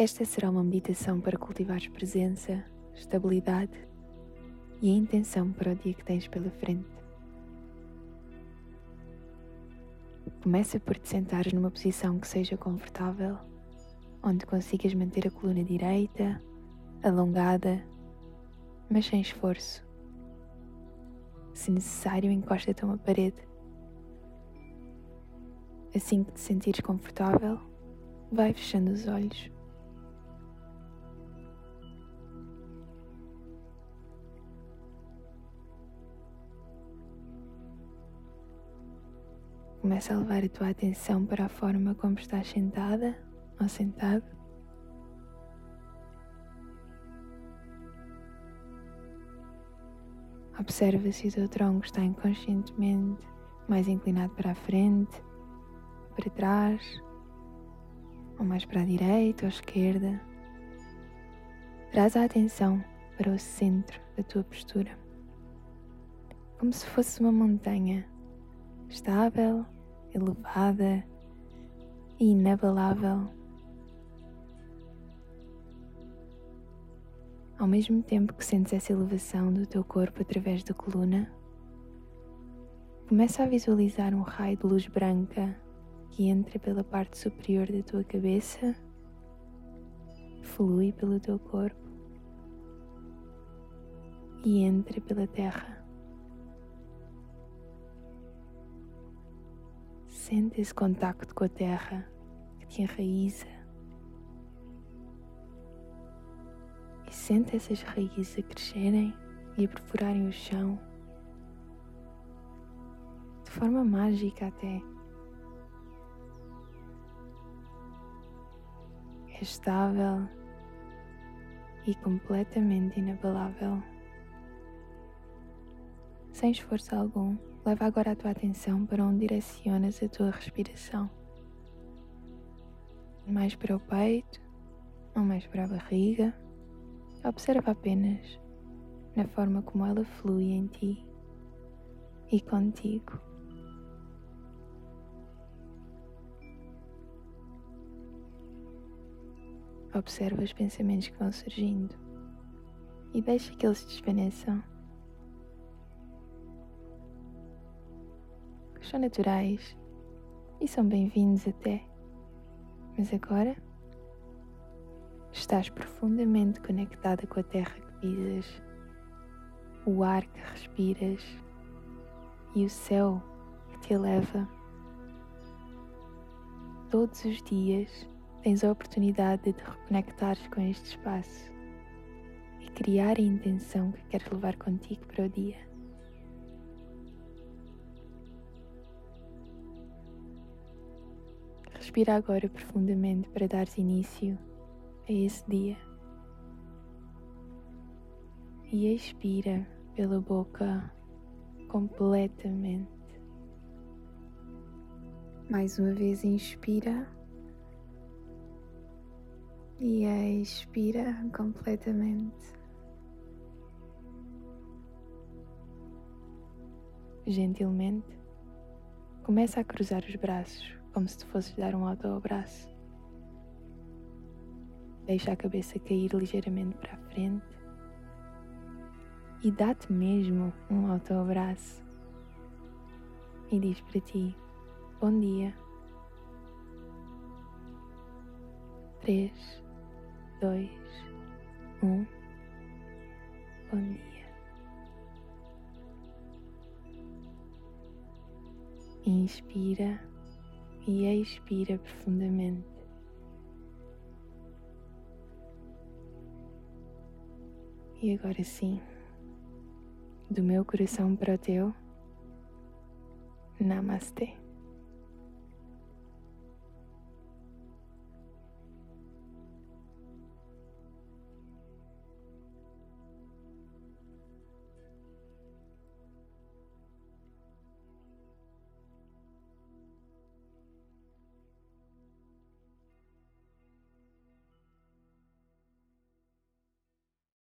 Esta será uma meditação para cultivar presença, estabilidade e a intenção para o dia que tens pela frente. Começa por te sentares numa posição que seja confortável, onde consigas manter a coluna direita, alongada, mas sem esforço. Se necessário, encosta-te a uma parede. Assim que te sentires confortável, vai fechando os olhos. Começa a levar a tua atenção para a forma como estás sentada ou sentado. Observa se o teu tronco está inconscientemente mais inclinado para a frente, para trás, ou mais para a direita ou esquerda. Traz a atenção para o centro da tua postura, como se fosse uma montanha estável elevada e inabalável. Ao mesmo tempo que sentes essa elevação do teu corpo através da coluna, começa a visualizar um raio de luz branca que entra pela parte superior da tua cabeça, flui pelo teu corpo e entra pela terra. Sente esse contacto com a terra que te enraiza. E sente essas raízes a crescerem e a perfurarem o chão de forma mágica até. É estável e completamente inabalável, sem esforço algum. Leva agora a tua atenção para onde direcionas a tua respiração. Mais para o peito ou mais para a barriga. Observa apenas na forma como ela flui em ti e contigo. Observa os pensamentos que vão surgindo e deixa que eles desvaneçam. São naturais e são bem-vindos até. Mas agora estás profundamente conectada com a terra que pisas, o ar que respiras e o céu que te eleva. Todos os dias tens a oportunidade de te reconectares com este espaço e criar a intenção que queres levar contigo para o dia. Respira agora profundamente para dar início a esse dia. E expira pela boca completamente. Mais uma vez, inspira e expira completamente. Gentilmente, começa a cruzar os braços como se te fosses dar um autoabraço. Deixa a cabeça cair ligeiramente para a frente e dá-te mesmo um autoabraço. E diz para ti: Bom dia. 3, 2, 1. Bom dia. Inspira e expira profundamente. E agora sim, do meu coração para o teu, Namastê.